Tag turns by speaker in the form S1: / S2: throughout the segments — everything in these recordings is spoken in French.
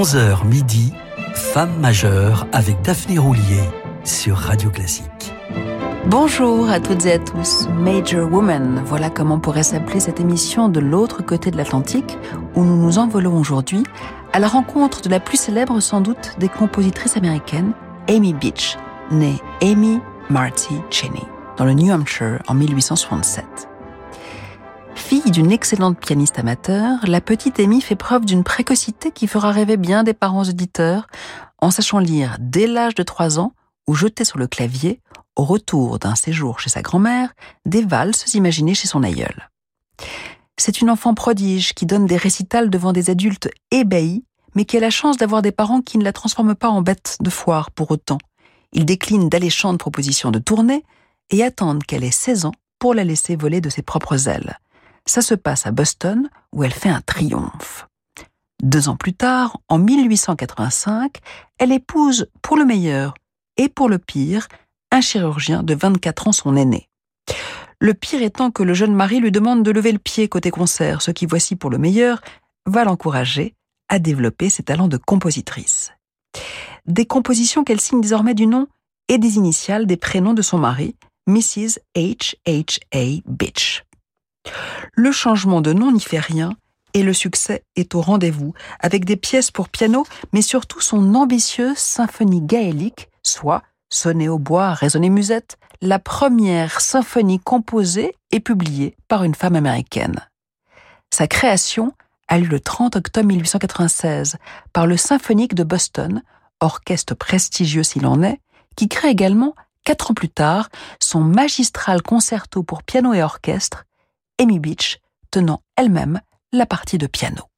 S1: 11h midi, Femme majeure avec Daphné Roulier sur Radio Classique.
S2: Bonjour à toutes et à tous, Major Woman, voilà comment pourrait s'appeler cette émission de l'autre côté de l'Atlantique, où nous nous envolons aujourd'hui à la rencontre de la plus célèbre sans doute des compositrices américaines, Amy Beach, née Amy Marty Cheney, dans le New Hampshire en 1867. Fille d'une excellente pianiste amateur, la petite Amy fait preuve d'une précocité qui fera rêver bien des parents auditeurs en sachant lire dès l'âge de 3 ans ou jeter sur le clavier, au retour d'un séjour chez sa grand-mère, des valses imaginées chez son aïeul. C'est une enfant prodige qui donne des récitals devant des adultes ébahis, mais qui a la chance d'avoir des parents qui ne la transforment pas en bête de foire pour autant. Ils déclinent d'alléchantes propositions de tournée et attendent qu'elle ait 16 ans pour la laisser voler de ses propres ailes. Ça se passe à Boston, où elle fait un triomphe. Deux ans plus tard, en 1885, elle épouse, pour le meilleur et pour le pire, un chirurgien de 24 ans, son aîné. Le pire étant que le jeune mari lui demande de lever le pied côté concert, ce qui, voici pour le meilleur, va l'encourager à développer ses talents de compositrice. Des compositions qu'elle signe désormais du nom et des initiales des prénoms de son mari, Mrs. H. H. A. Bitch. Le changement de nom n'y fait rien et le succès est au rendez-vous, avec des pièces pour piano, mais surtout son ambitieuse symphonie gaélique, soit Sonner au bois, résonner musette, la première symphonie composée et publiée par une femme américaine. Sa création a lieu le 30 octobre 1896 par le Symphonique de Boston, orchestre prestigieux s'il en est, qui crée également, quatre ans plus tard, son magistral concerto pour piano et orchestre, Amy Beach tenant elle-même la partie de piano.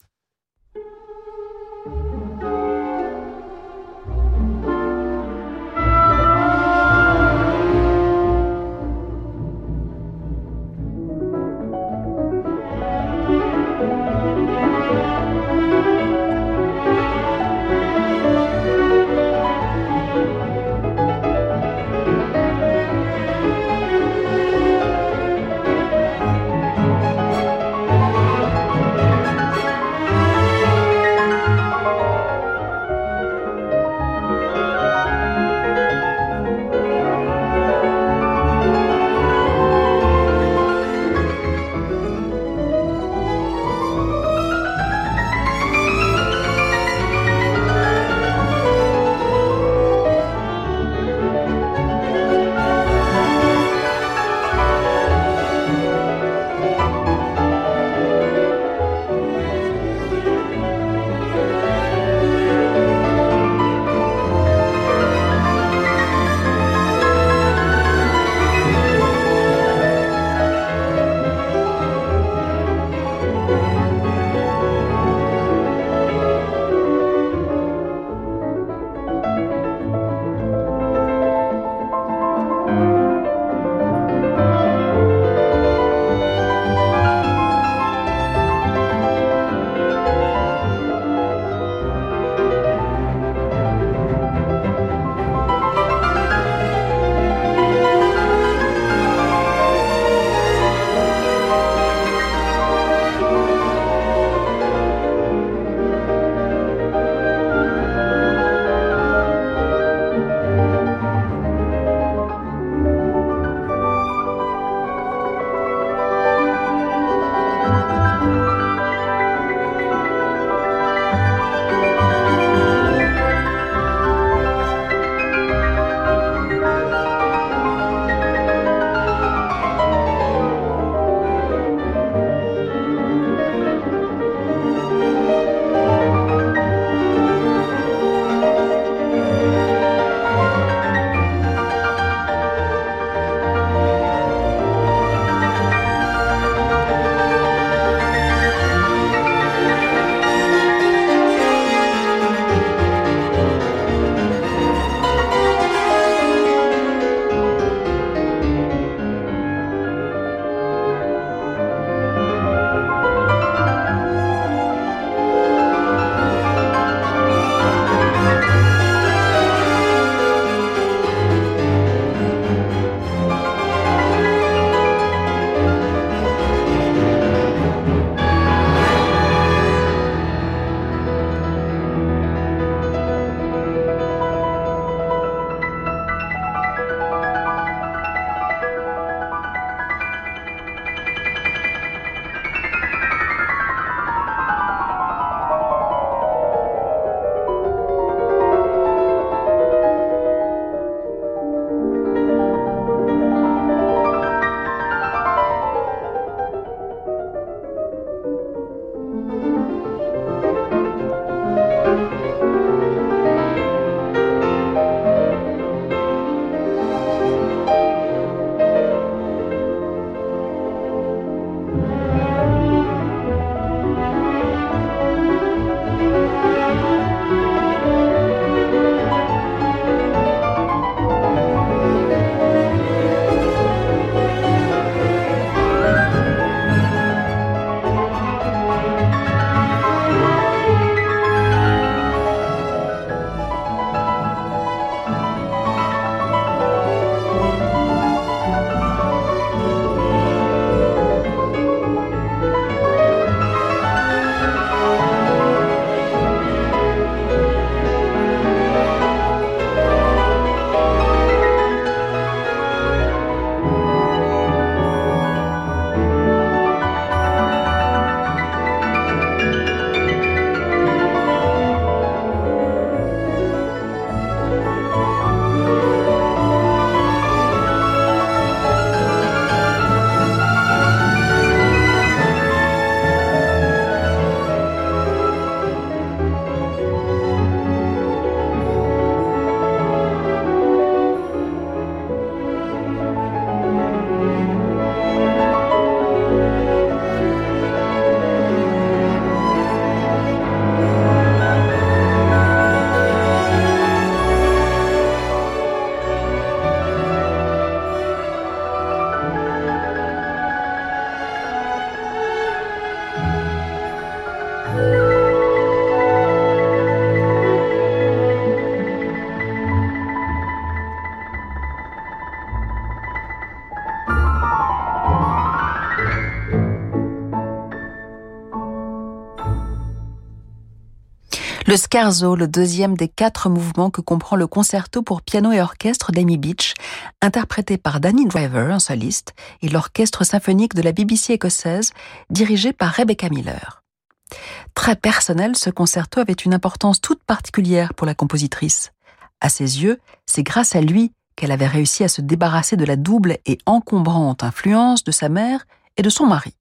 S2: Le scarzo, le deuxième des quatre mouvements que comprend le concerto pour piano et orchestre d'Amy Beach, interprété par Danny Driver, un soliste, et l'orchestre symphonique de la BBC écossaise, dirigé par Rebecca Miller. Très personnel, ce concerto avait une importance toute particulière pour la compositrice. À ses yeux, c'est grâce à lui qu'elle avait réussi à se débarrasser de la double et encombrante influence de sa mère et de son mari.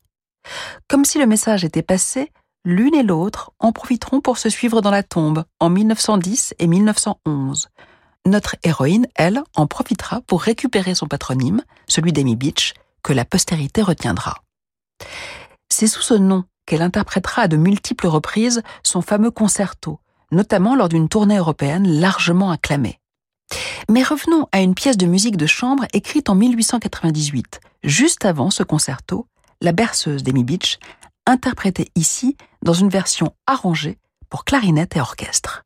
S2: Comme si le message était passé, l'une et l'autre en profiteront pour se suivre dans la tombe en 1910 et 1911. Notre héroïne, elle, en profitera pour récupérer son patronyme, celui d'Amy Beach, que la postérité retiendra. C'est sous ce nom qu'elle interprétera à de multiples reprises son fameux concerto, notamment lors d'une tournée européenne largement acclamée. Mais revenons à une pièce de musique de chambre écrite en 1898, juste avant ce concerto, La berceuse d'Amy Beach interprété ici dans une version arrangée pour clarinette et orchestre.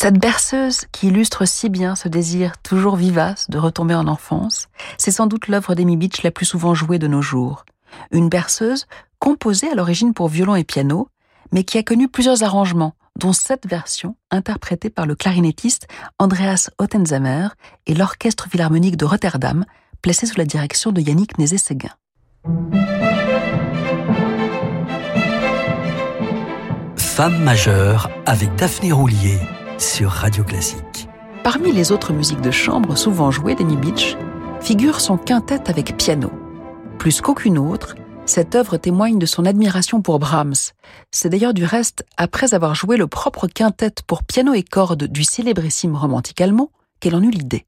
S2: Cette berceuse qui illustre si bien ce désir toujours vivace de retomber en enfance, c'est sans doute l'œuvre d'Amy Beach la plus souvent jouée de nos jours. Une berceuse composée à l'origine pour violon et piano, mais qui a connu plusieurs arrangements, dont cette version interprétée par le clarinettiste Andreas Ottenzamer et l'Orchestre Philharmonique de Rotterdam, placé sous la direction de Yannick Nézet-Séguin.
S1: Femme majeure avec Daphné Roulier sur Radio Classique.
S2: Parmi les autres musiques de chambre souvent jouées d'Amy Beach, figure son quintet avec piano. Plus qu'aucune autre, Cette œuvre témoigne de son admiration pour Brahms. C'est d'ailleurs du reste après avoir joué le propre quintet pour piano et cordes du célébrissime romantique allemand qu'elle en eut l'idée.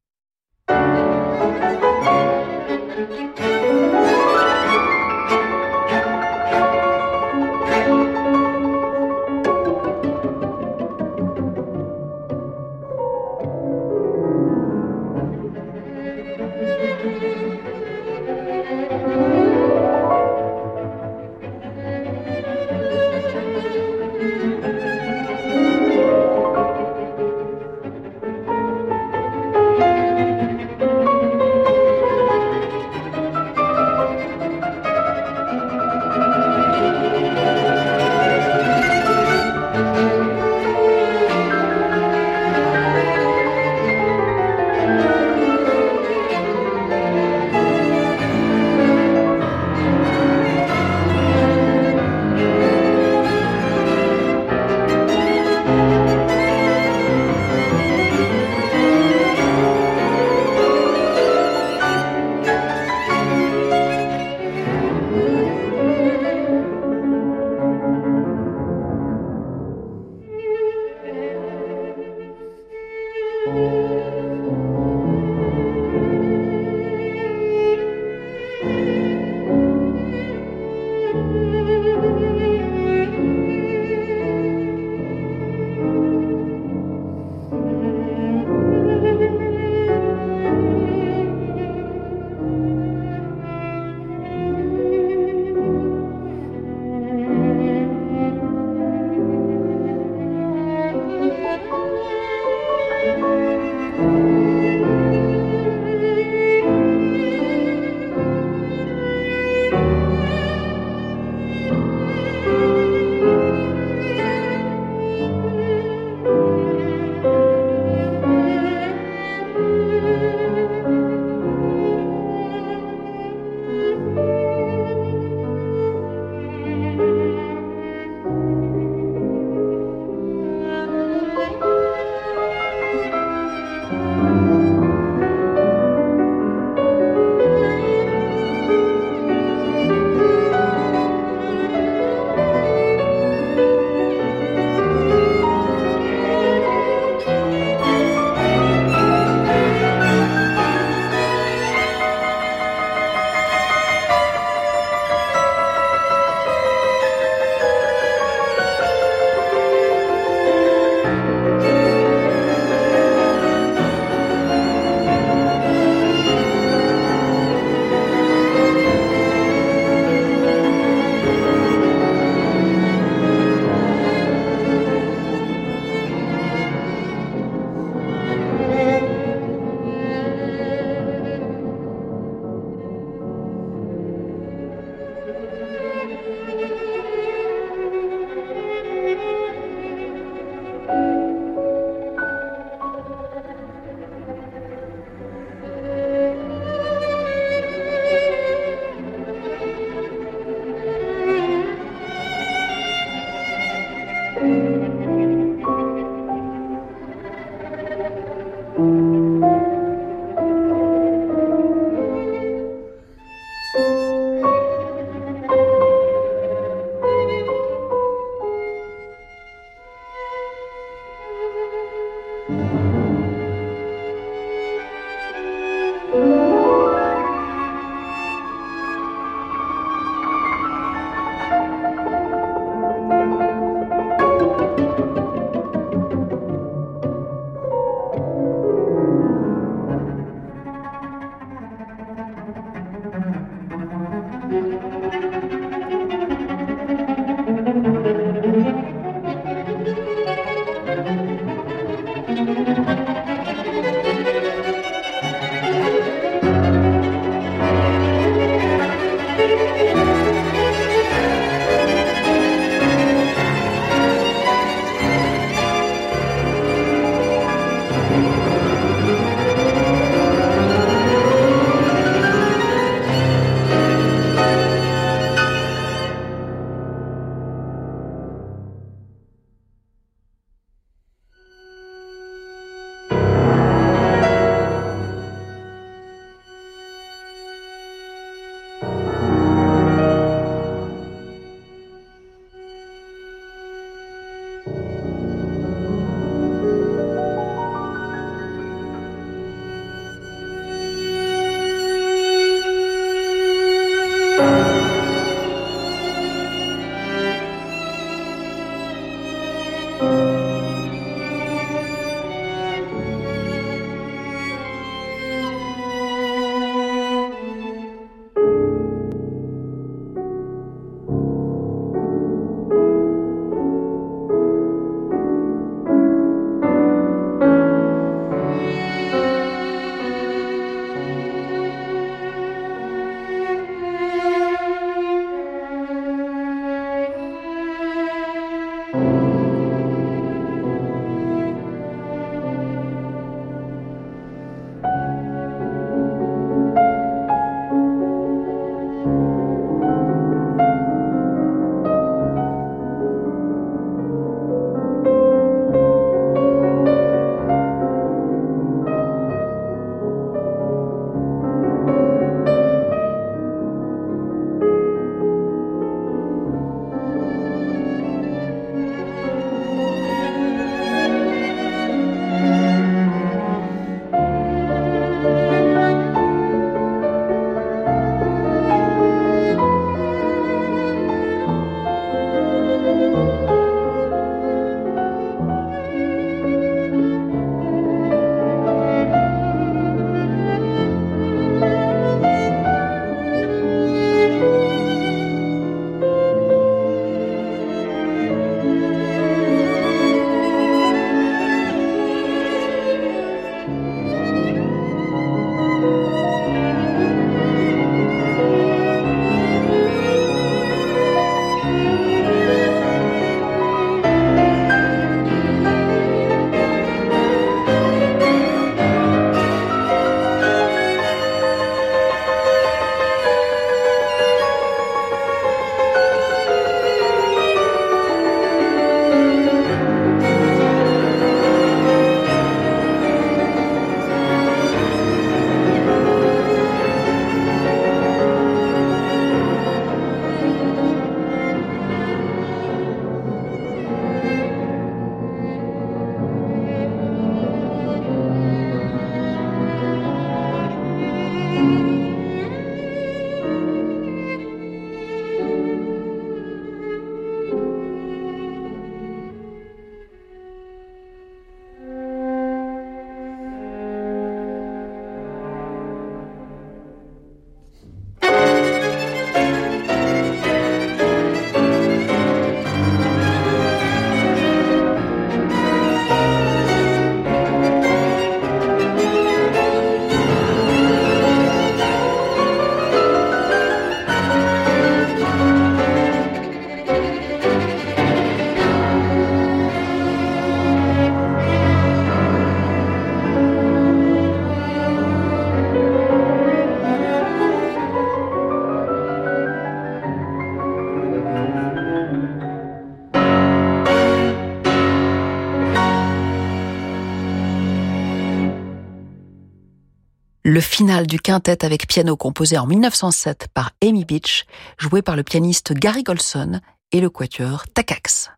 S2: Le final du quintet avec piano composé en 1907 par Amy Beach, joué par le pianiste Gary Golson et le quatuor Takax.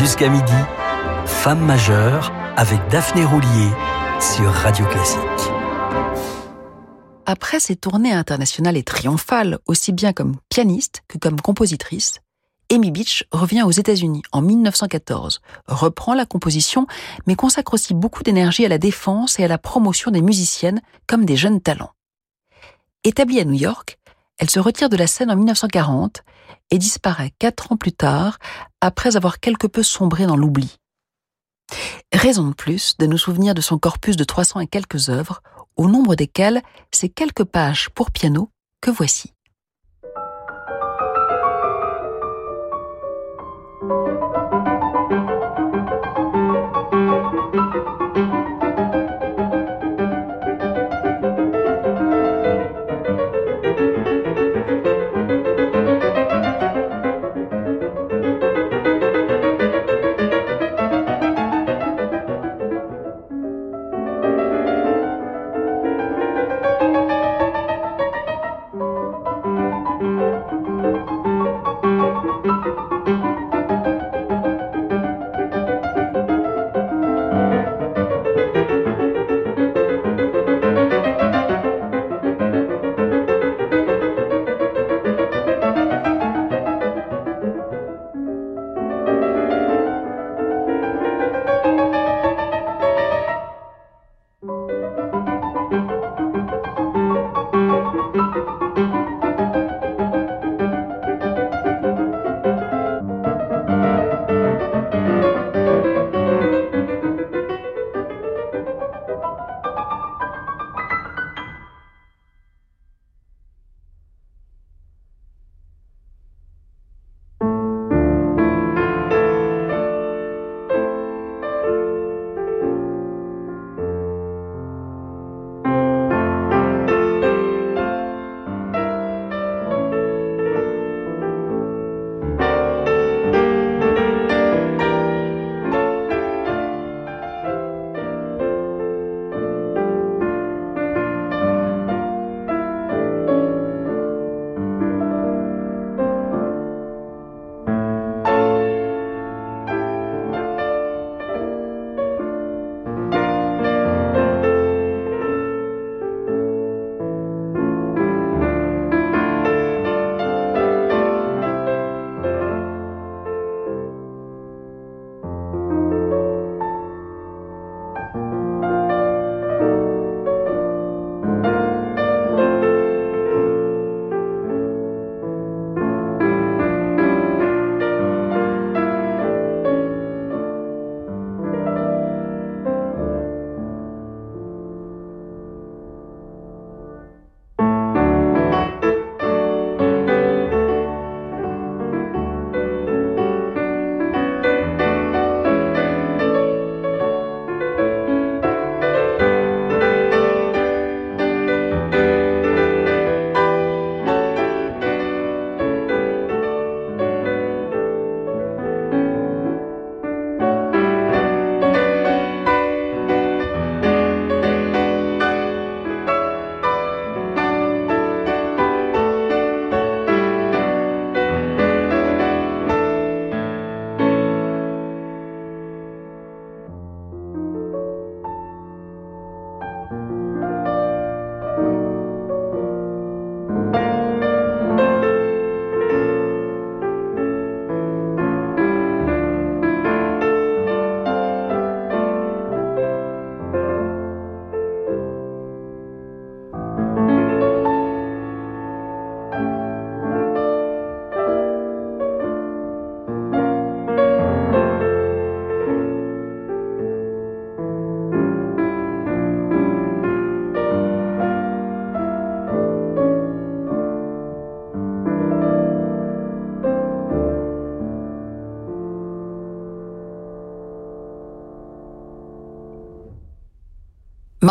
S1: Jusqu'à midi, Femme majeure avec Daphné Roulier sur Radio Classique.
S2: Après ses tournées internationales et triomphales, aussi bien comme pianiste que comme compositrice, Amy Beach revient aux États-Unis en 1914, reprend la composition, mais consacre aussi beaucoup d'énergie à la défense et à la promotion des musiciennes comme des jeunes talents. Établie à New York, elle se retire de la scène en 1940 et disparaît quatre ans plus tard, après avoir quelque peu sombré dans l'oubli. Raison de plus de nous souvenir de son corpus de 300 et quelques œuvres, au nombre desquelles ces quelques pages pour piano que voici. Thank you.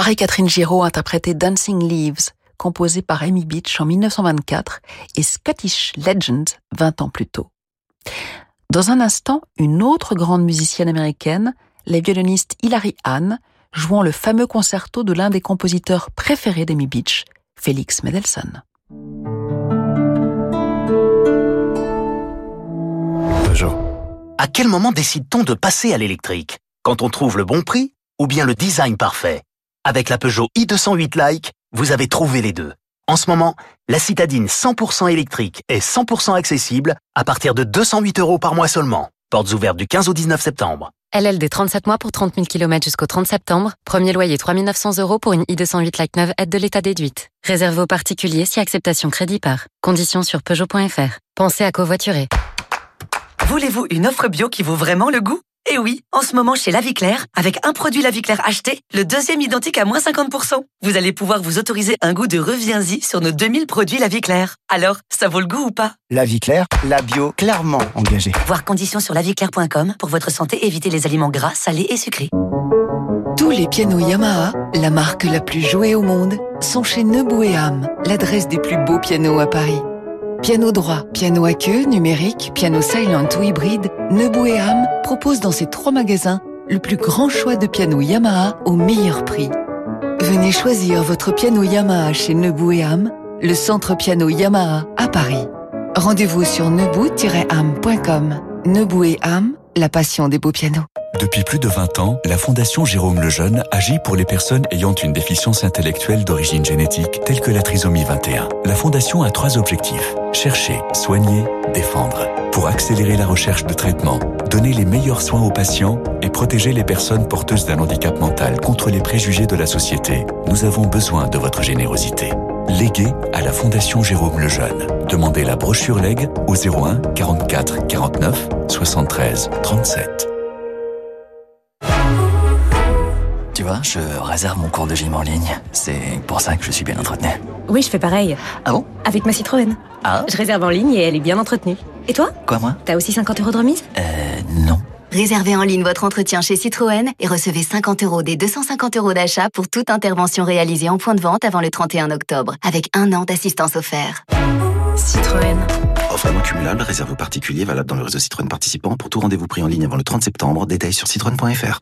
S2: Marie-Catherine Giraud interprétait Dancing Leaves, composé par Amy Beach en 1924 et Scottish Legends 20 ans plus tôt. Dans un instant, une autre grande musicienne américaine, la violoniste Hilary Hahn, jouant le fameux concerto de l'un des compositeurs préférés d'Amy Beach, Félix Mendelssohn.
S3: À quel moment décide-t-on de passer à l'électrique? Quand on trouve le bon prix ou bien le design parfait? Avec la Peugeot i208 Like, vous avez trouvé les deux. En ce moment, la citadine 100% électrique est 100% accessible à partir de 208 euros par mois seulement. Portes ouvertes du 15 au 19 septembre.
S4: LLD 37 mois pour 30 000 km jusqu'au 30 septembre. Premier loyer 3 900 euros pour une i208 Like 9 aide de l'État déduite. Réservé aux particuliers si acceptation crédit par. Conditions sur Peugeot.fr. Pensez à covoiturer.
S5: Voulez-vous une offre bio qui vaut vraiment le goût? Eh oui, en ce moment chez La Vie Claire, avec un produit La Vie Claire acheté, le deuxième identique à moins 50%. Vous allez pouvoir vous autoriser un goût de reviens-y sur nos 2000 produits La Vie Claire. Alors, ça vaut le goût ou pas?
S6: La Vie Claire, la bio clairement engagée.
S5: Voir conditions sur laviclaire.com pour votre santé, évitez les aliments gras, salés et sucrés.
S2: Tous les pianos Yamaha, la marque la plus jouée au monde, sont chez Nebou et Ham, l'adresse des plus beaux pianos à Paris. Piano droit, piano à queue, numérique, piano silent ou hybride, Nebou et Ham propose dans ces trois magasins le plus grand choix de pianos Yamaha au meilleur prix. Venez choisir votre piano Yamaha chez Nebou et Ham, le centre piano Yamaha à Paris. Rendez-vous sur nebou-ham.com. Nebou et Ham, la passion des beaux pianos.
S7: Depuis plus de 20 ans, la Fondation Jérôme Lejeune agit pour les personnes ayant une déficience intellectuelle d'origine génétique telle que la trisomie 21. La Fondation a trois objectifs. Chercher, soigner, défendre. Pour accélérer la recherche de traitement, donner les meilleurs soins aux patients et protéger les personnes porteuses d'un handicap mental contre les préjugés de la société, nous avons besoin de votre générosité. Léguez à la Fondation Jérôme Lejeune. Demandez la brochure Leg au 01 44 49 73 37.
S8: Je réserve mon cours de gym en ligne. C'est pour ça que je suis bien entretenu.
S9: Oui, je fais pareil.
S8: Ah bon?
S9: Avec ma Citroën.
S8: Ah
S9: Je réserve en ligne et elle est bien entretenue. Et toi?
S8: Quoi, moi?
S9: T'as aussi 50 euros de remise?
S8: Euh, non.
S10: Réservez en ligne votre entretien chez Citroën et recevez 50 euros des 250 euros d'achat pour toute intervention réalisée en point de vente avant le 31 octobre, avec un an d'assistance offert.
S9: Citroën.
S11: Offre non cumulable, réserve aux particuliers, valable dans le réseau Citroën participant. Pour tout rendez-vous pris en ligne avant le 30 septembre, détails sur citroën.fr.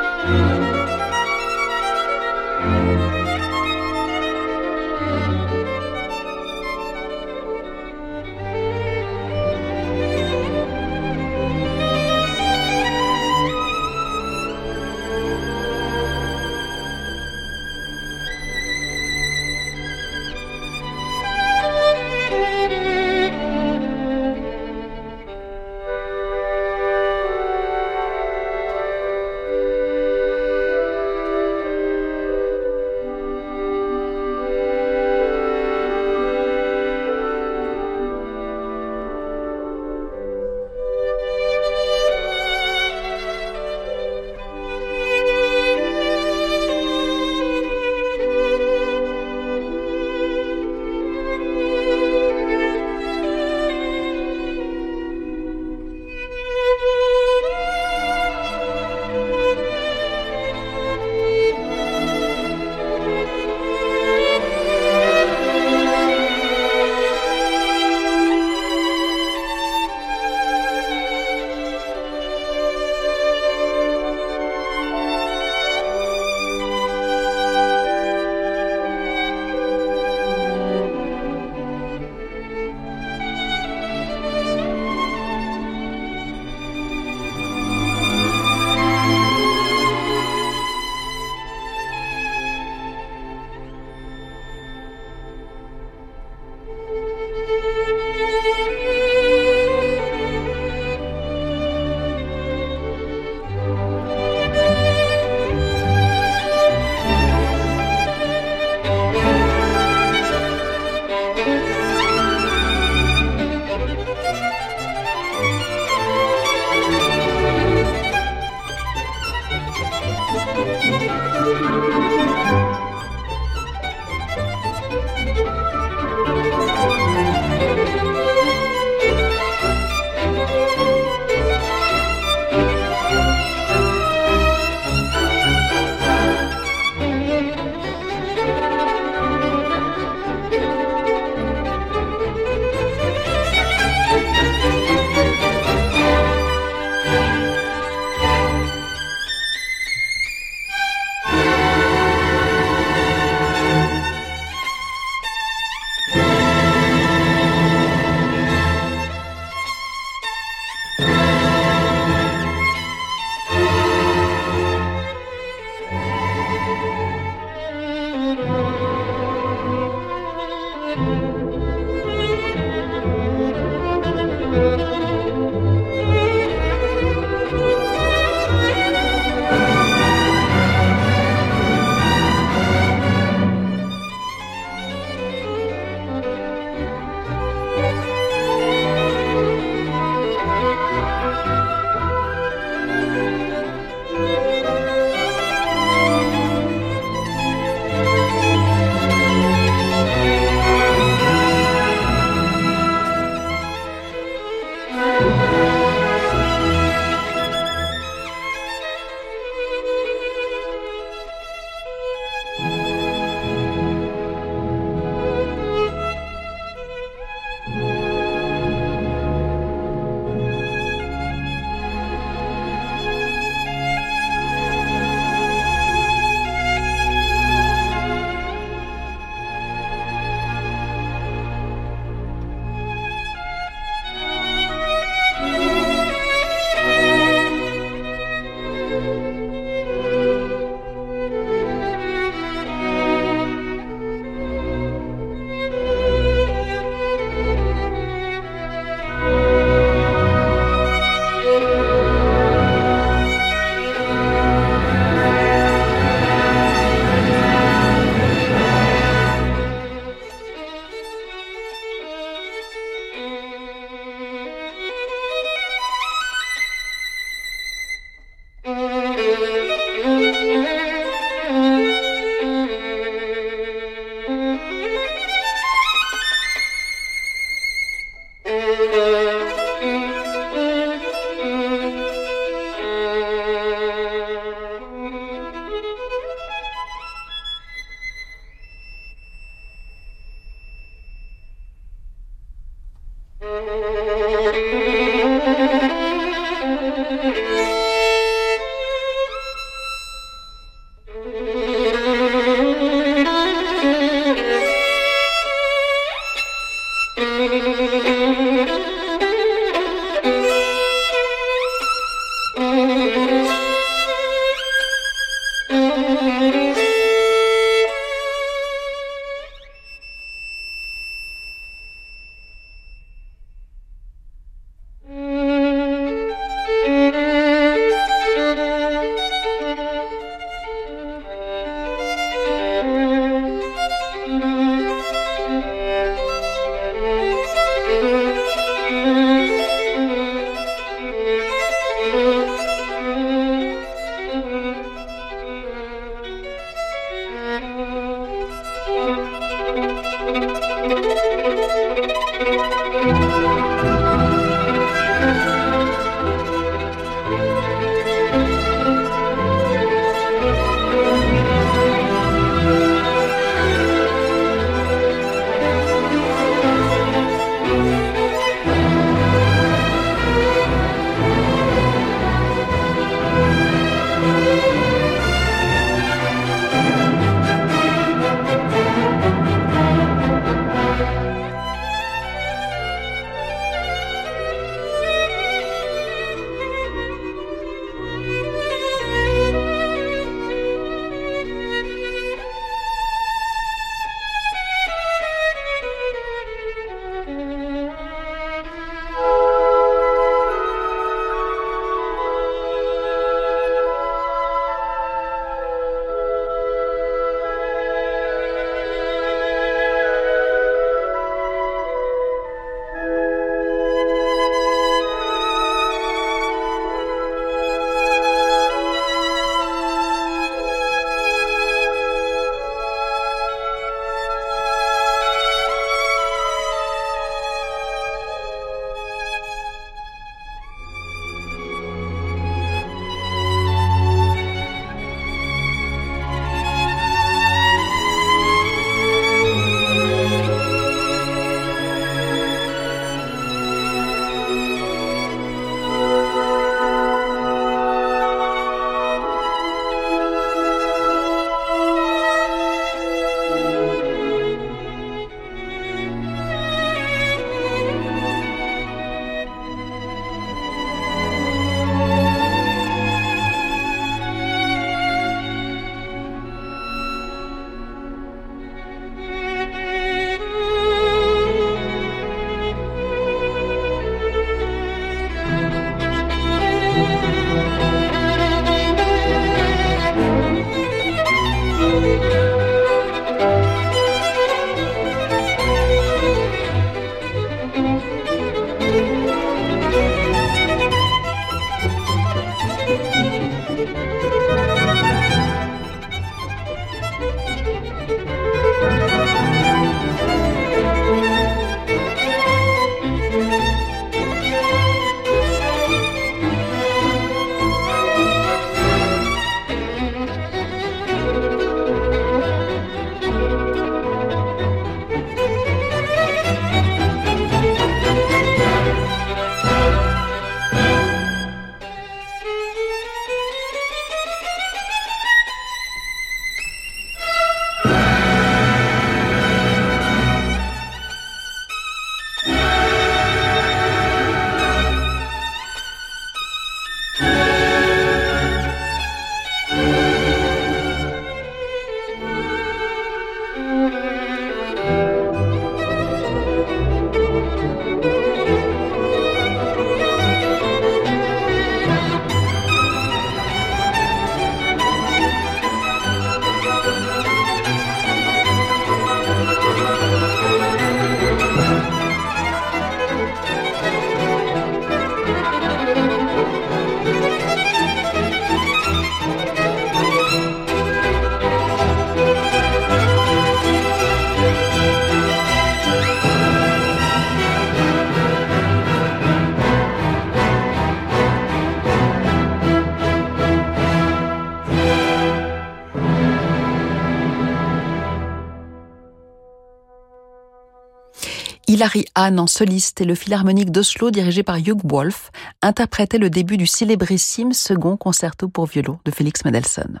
S2: Hilary Hahn en soliste et le Philharmonique d'Oslo dirigé par Hugh Wolf interprétaient le début du célébrissime second concerto pour violon de Félix Mendelssohn.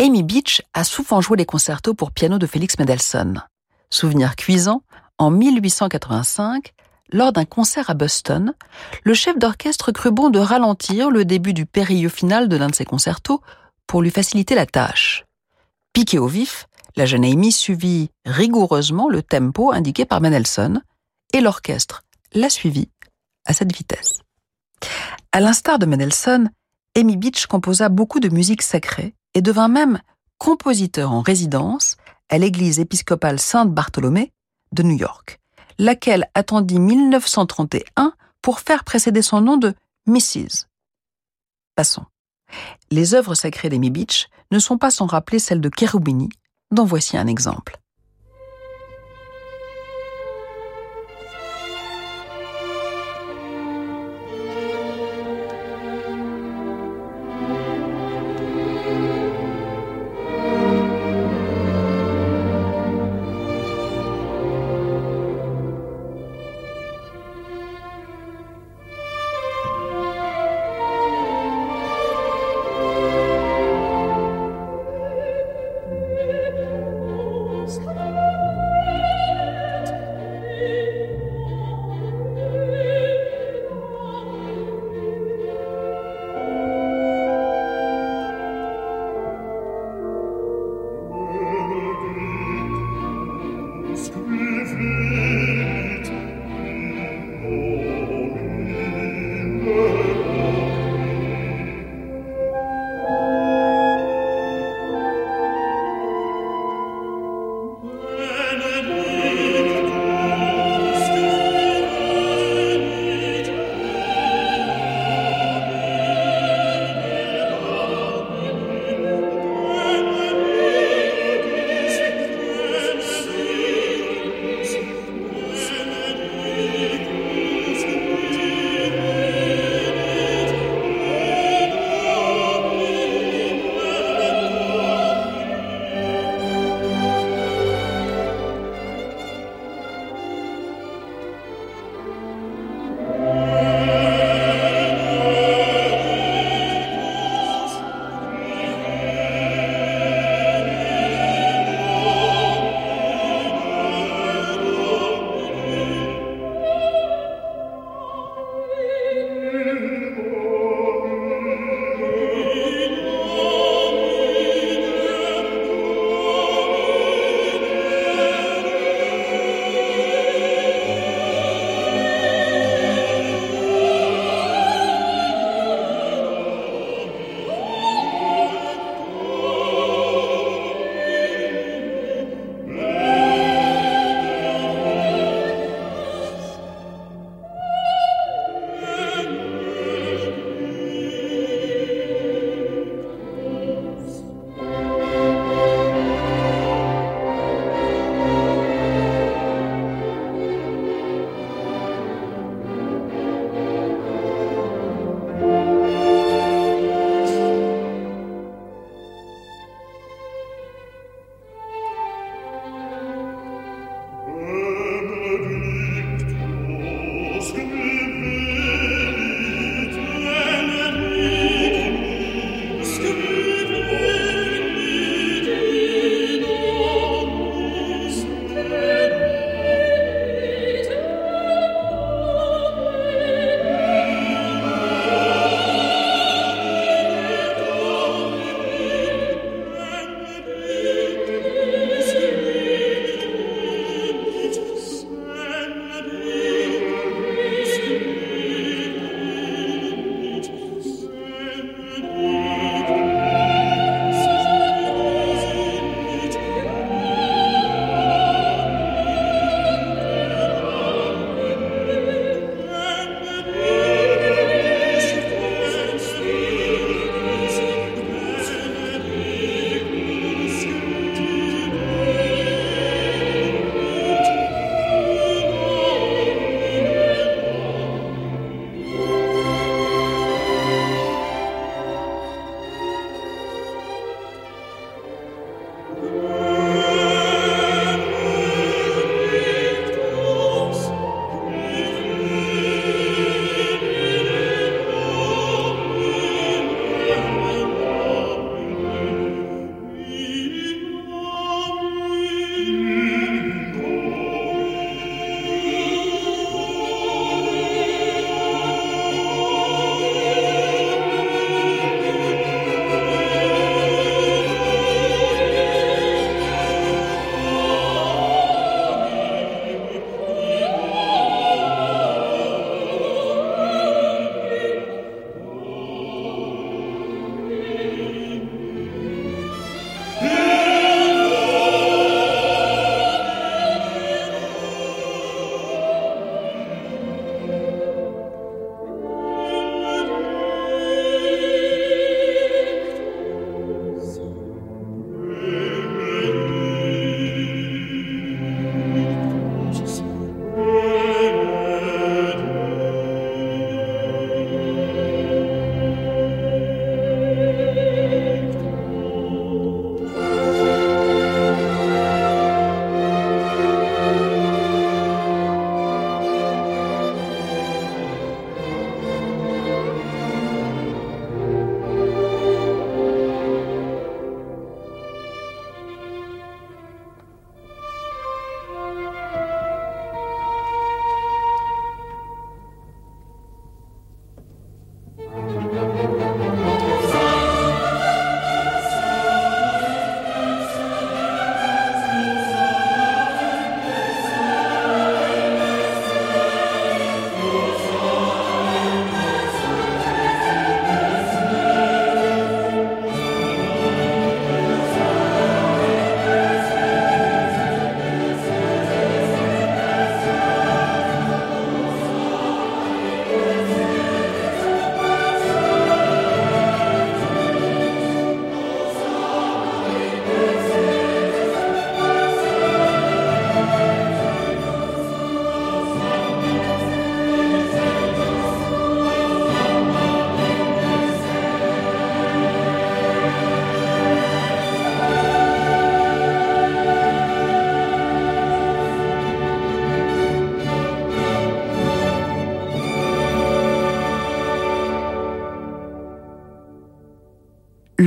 S2: Amy Beach a souvent joué les concertos pour piano de Félix Mendelssohn. Souvenir cuisant, en 1885, lors d'un concert à Boston, le chef d'orchestre crut bon de ralentir le début du périlleux final de l'un de ses concertos pour lui faciliter la tâche. Piquée au vif, la jeune Amy suivit rigoureusement le tempo indiqué par Mendelssohn et l'orchestre l'a suivi à cette vitesse. À l'instar de Mendelssohn, Amy Beach composa beaucoup de musique sacrée et devint même compositeur en résidence à l'église épiscopale Sainte-Bartholomée de New York, laquelle attendit 1931 pour faire précéder son nom de Mrs. Passons. Les œuvres sacrées d'Amy Beach ne sont pas sans rappeler celles de Cherubini, dont voici un exemple.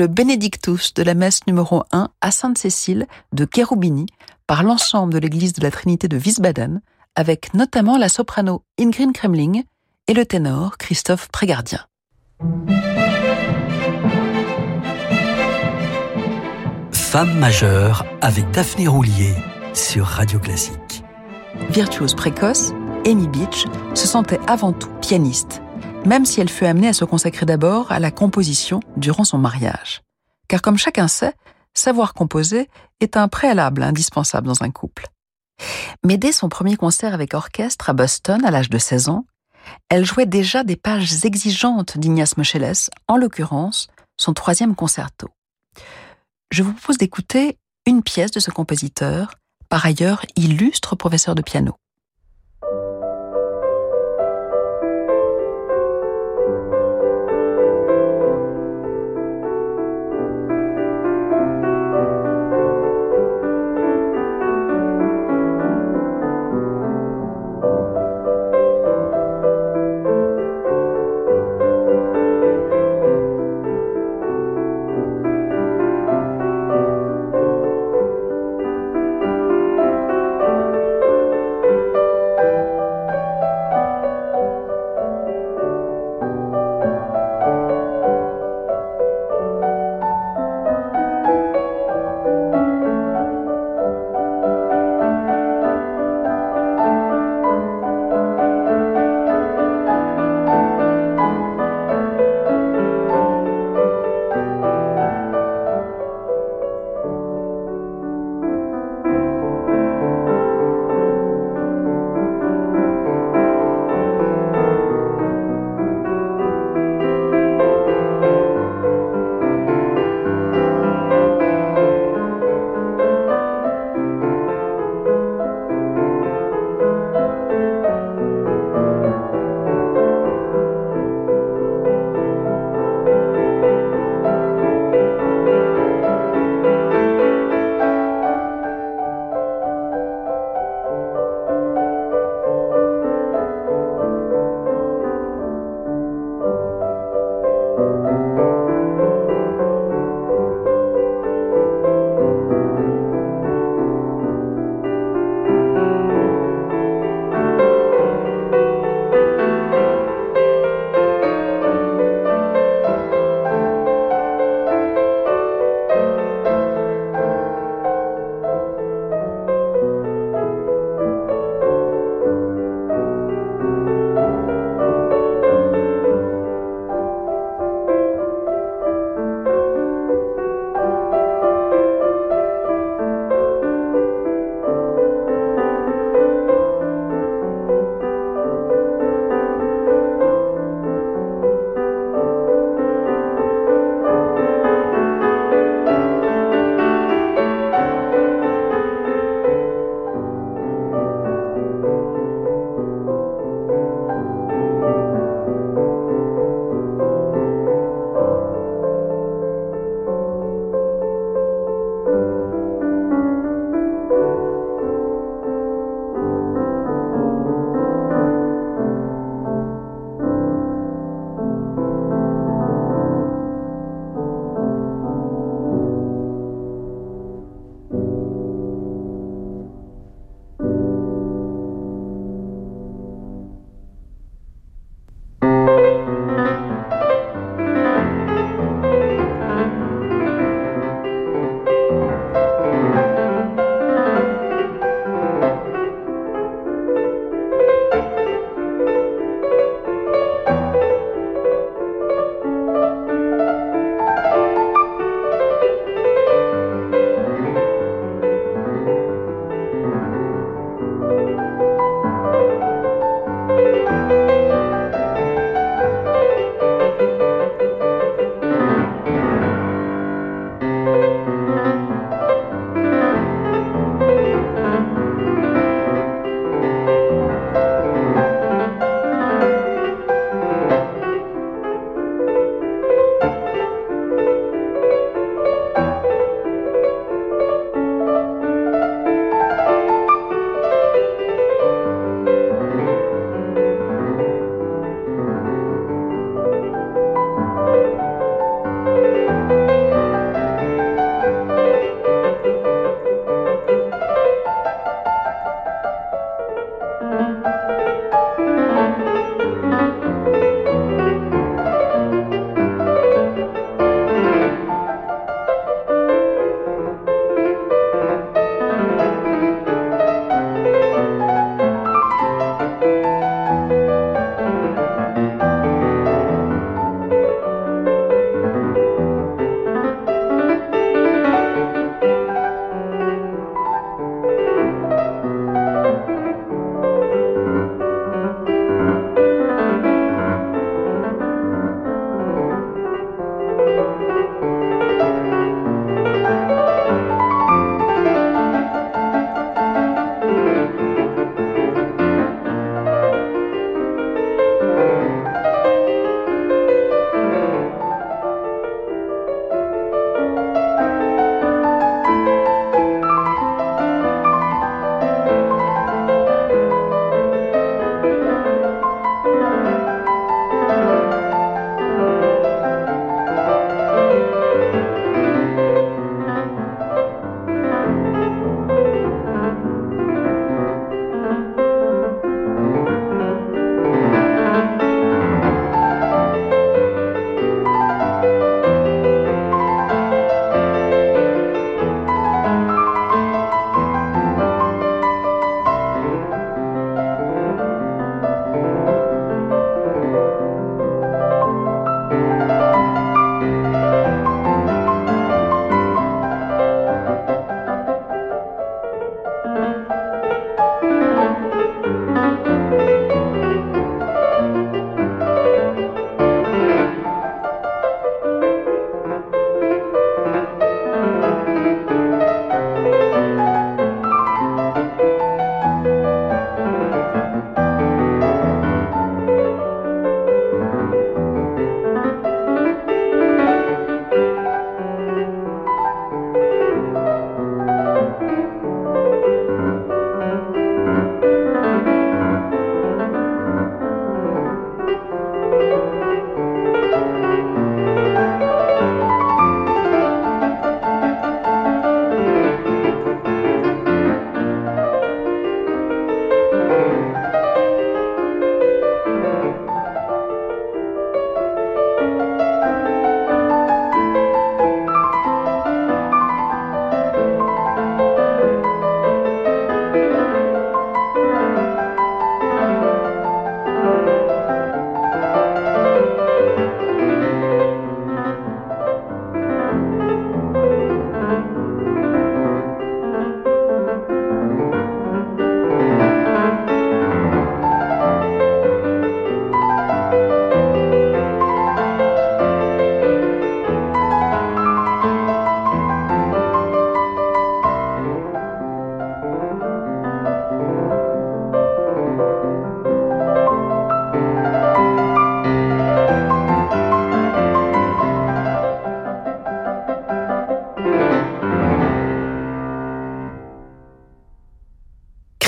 S2: Le Benedictus de la messe numéro 1 à Sainte-Cécile de Cherubini par l'ensemble de l'église de la Trinité de Wiesbaden, avec notamment la soprano Ingrid Kremling et le ténor Christophe Prégardien.
S1: Femme majeure avec Daphné Roulier sur Radio Classique.
S2: Virtuose précoce, Amy Beach se sentait avant tout pianiste, même si elle fut amenée à se consacrer d'abord à la composition durant son mariage. Car comme chacun sait, savoir composer est un préalable indispensable dans un couple. Mais dès son premier concert avec orchestre à Boston à l'âge de 16 ans, elle jouait déjà des pages exigeantes d'Ignace Moscheles, en l'occurrence son troisième concerto. Je vous propose d'écouter une pièce de ce compositeur, par ailleurs illustre professeur de piano.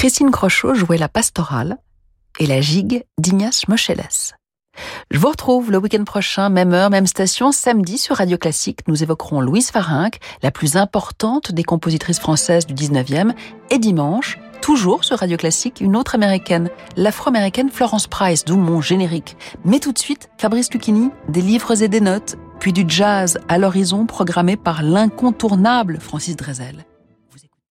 S2: Christine Crochot jouait la pastorale et la gigue d'Ignace Moscheles. Je vous retrouve le week-end prochain, même heure, même station, samedi sur Radio Classique. Nous évoquerons Louise Farinck, la plus importante des compositrices françaises du 19e, et dimanche, toujours sur Radio Classique, une autre américaine, l'afro-américaine Florence Price, d'où mon générique. Mais tout de suite, Fabrice Lucchini, des livres et des notes, puis du jazz à l'horizon programmé par l'incontournable Francis Drezel.